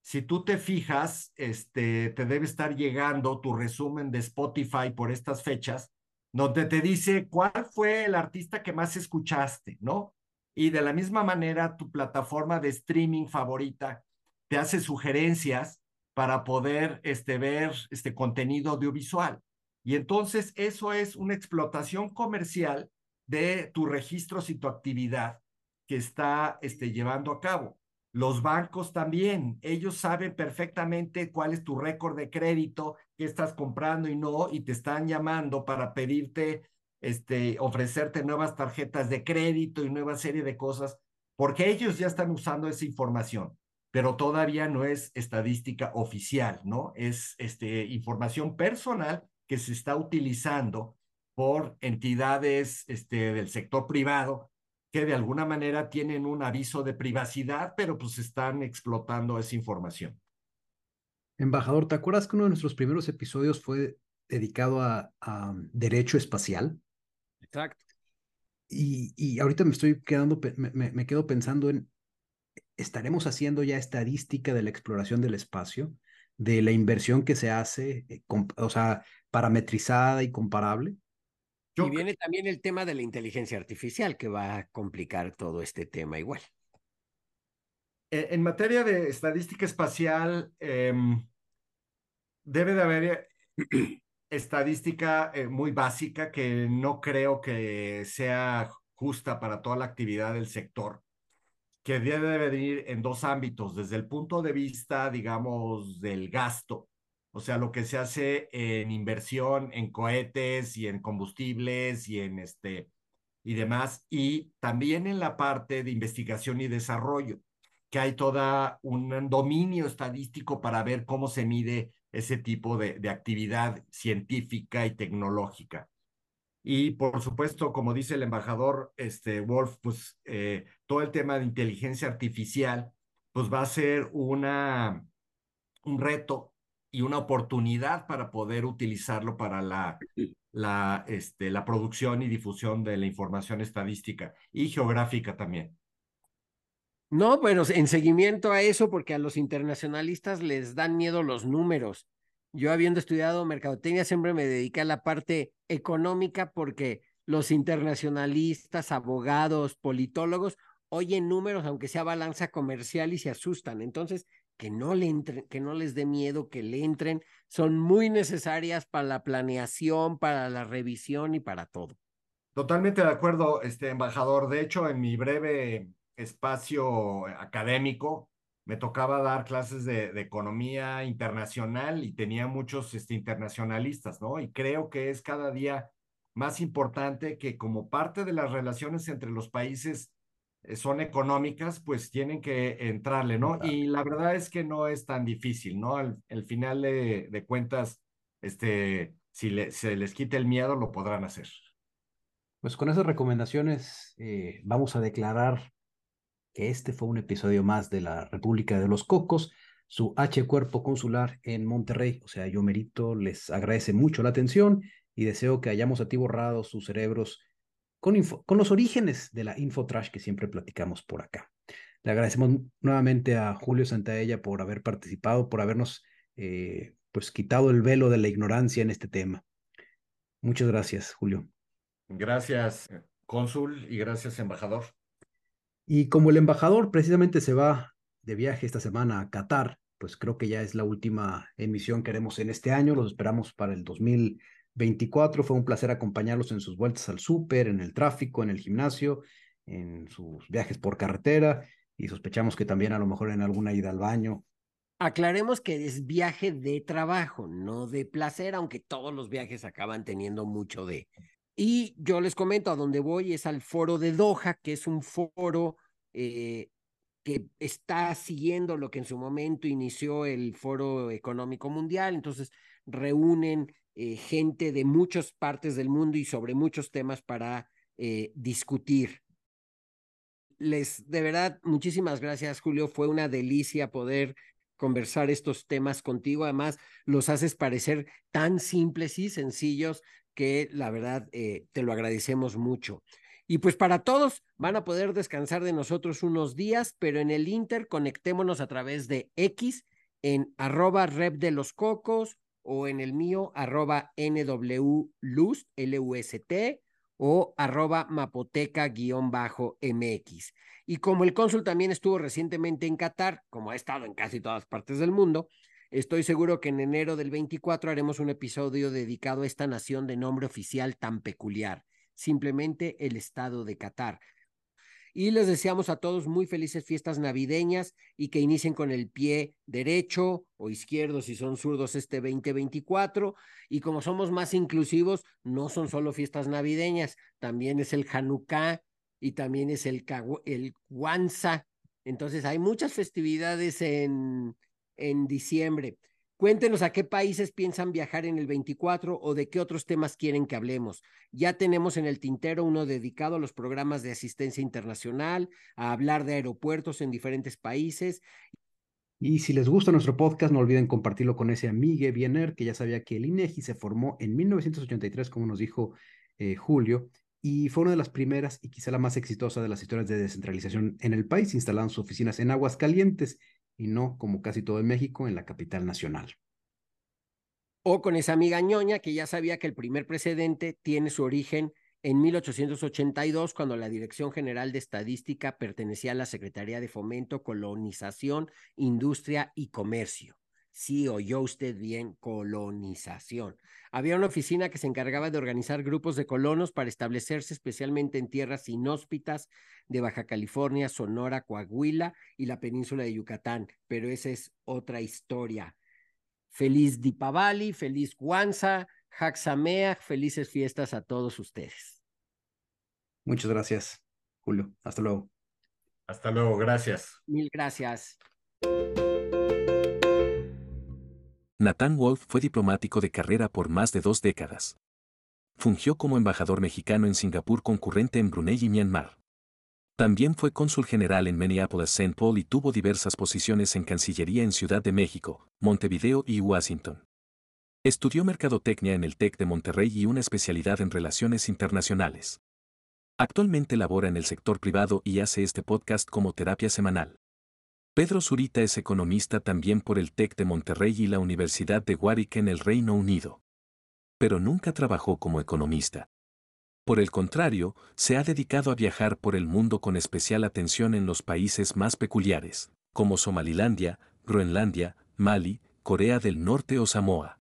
si tú te fijas, este, te debe estar llegando tu resumen de Spotify por estas fechas, donde te dice cuál fue el artista que más escuchaste, ¿no? Y de la misma manera, tu plataforma de streaming favorita te hace sugerencias para poder este, ver este contenido audiovisual. Y entonces eso es una explotación comercial de tus registros y tu actividad que está este, llevando a cabo. Los bancos también, ellos saben perfectamente cuál es tu récord de crédito, qué estás comprando y no, y te están llamando para pedirte, este, ofrecerte nuevas tarjetas de crédito y nueva serie de cosas, porque ellos ya están usando esa información, pero todavía no es estadística oficial, ¿no? Es este, información personal que se está utilizando por entidades este, del sector privado que de alguna manera tienen un aviso de privacidad, pero pues están explotando esa información. Embajador, ¿te acuerdas que uno de nuestros primeros episodios fue dedicado a, derecho espacial? Exacto. Y, y, ahorita me estoy quedando, me, me, quedo pensando en, ¿estaremos haciendo ya estadística de la exploración del espacio, de la inversión que se hace, eh, o sea, parametrizada y comparable? Y viene también el tema de la inteligencia artificial que va a complicar todo este tema igual. Eh, en materia de estadística espacial, em, debe de haber estadística eh, muy básica que no creo que sea justa para toda la actividad del sector, que debe de venir en dos ámbitos, desde el punto de vista, digamos, del gasto o sea, lo que se hace en inversión en cohetes y en combustibles y en este y demás, y también en la parte de investigación y desarrollo, que hay toda un dominio estadístico para ver cómo se mide ese tipo de, de actividad científica y tecnológica. Y por supuesto, como dice el embajador este, Wolf, pues eh, todo el tema de inteligencia artificial, pues va a ser una, un reto y una oportunidad para poder utilizarlo para la, la, este, la producción y difusión de la información estadística y geográfica también. No, pero en seguimiento a eso, porque a los internacionalistas les dan miedo los números. Yo habiendo estudiado mercadotecnia siempre me dediqué a la parte económica porque los internacionalistas, abogados, politólogos oyen números, aunque sea balanza comercial, y se asustan. Entonces, que no le entren, que no les dé miedo, que le entren, son muy necesarias para la planeación, para la revisión y para todo. Totalmente de acuerdo, este embajador. De hecho, en mi breve espacio académico, me tocaba dar clases de, de economía internacional y tenía muchos este, internacionalistas, ¿no? Y creo que es cada día más importante que como parte de las relaciones entre los países son económicas, pues tienen que entrarle, ¿no? Y la verdad es que no es tan difícil, ¿no? Al, final de, cuentas, este, si se les quita el miedo, lo podrán hacer. Pues con esas recomendaciones eh, vamos a declarar que este fue un episodio más de la República de los Cocos, su H Cuerpo Consular en Monterrey. O sea, yo merito, les agradece mucho la atención y deseo que hayamos atiborrado sus cerebros con, con los orígenes de la infotrash que siempre platicamos por acá. Le agradecemos nuevamente a Julio Santaella por haber participado, por habernos eh, pues quitado el velo de la ignorancia en este tema. Muchas gracias, Julio. Gracias, cónsul, y gracias, embajador. Y como el embajador precisamente se va de viaje esta semana a Qatar, pues creo que ya es la última emisión que haremos en este año. Los esperamos para el 2000. 24. Fue un placer acompañarlos en sus vueltas al súper, en el tráfico, en el gimnasio, en sus viajes por carretera y sospechamos que también a lo mejor en alguna ida al baño. Aclaremos que es viaje de trabajo, no de placer, aunque todos los viajes acaban teniendo mucho de. Y yo les comento, a dónde voy es al foro de Doha, que es un foro eh, que está siguiendo lo que en su momento inició el Foro Económico Mundial. Entonces, reúnen eh, gente de muchas partes del mundo y sobre muchos temas para eh, discutir. Les, de verdad, muchísimas gracias, Julio. Fue una delicia poder conversar estos temas contigo. Además, los haces parecer tan simples y sencillos que la verdad eh, te lo agradecemos mucho. Y pues para todos van a poder descansar de nosotros unos días, pero en el Inter conectémonos a través de X en arroba rep de los cocos o en el mío, arroba nwlust, L-U-S-T, o arroba mapoteca-mx. Y como el cónsul también estuvo recientemente en Qatar, como ha estado en casi todas partes del mundo, estoy seguro que en enero del 24 haremos un episodio dedicado a esta nación de nombre oficial tan peculiar, simplemente el Estado de Qatar. Y les deseamos a todos muy felices fiestas navideñas y que inicien con el pie derecho o izquierdo si son zurdos este 2024 y como somos más inclusivos, no son solo fiestas navideñas, también es el Hanukkah y también es el, el Kwanzaa. Entonces hay muchas festividades en, en diciembre. Cuéntenos a qué países piensan viajar en el 24 o de qué otros temas quieren que hablemos. Ya tenemos en el tintero uno dedicado a los programas de asistencia internacional, a hablar de aeropuertos en diferentes países. Y si les gusta nuestro podcast, no olviden compartirlo con ese amigue Biener, que ya sabía que el INEGI se formó en 1983, como nos dijo eh, Julio, y fue una de las primeras y quizá la más exitosa de las historias de descentralización en el país, instalando sus oficinas en Aguascalientes y no, como casi todo en México, en la capital nacional. O con esa amiga ñoña que ya sabía que el primer precedente tiene su origen en 1882, cuando la Dirección General de Estadística pertenecía a la Secretaría de Fomento, Colonización, Industria y Comercio. Sí, oyó usted bien, colonización. Había una oficina que se encargaba de organizar grupos de colonos para establecerse especialmente en tierras inhóspitas de Baja California, Sonora, Coahuila y la península de Yucatán, pero esa es otra historia. Feliz Dipavali, feliz Kwanzaa, Haxameach, felices fiestas a todos ustedes. Muchas gracias, Julio. Hasta luego. Hasta luego, gracias. Mil gracias. Nathan Wolf fue diplomático de carrera por más de dos décadas. Fungió como embajador mexicano en Singapur concurrente en Brunei y Myanmar. También fue cónsul general en Minneapolis, St. Paul y tuvo diversas posiciones en Cancillería en Ciudad de México, Montevideo y Washington. Estudió mercadotecnia en el TEC de Monterrey y una especialidad en relaciones internacionales. Actualmente labora en el sector privado y hace este podcast como terapia semanal. Pedro Zurita es economista también por el TEC de Monterrey y la Universidad de Warwick en el Reino Unido. Pero nunca trabajó como economista. Por el contrario, se ha dedicado a viajar por el mundo con especial atención en los países más peculiares, como Somalilandia, Groenlandia, Mali, Corea del Norte o Samoa.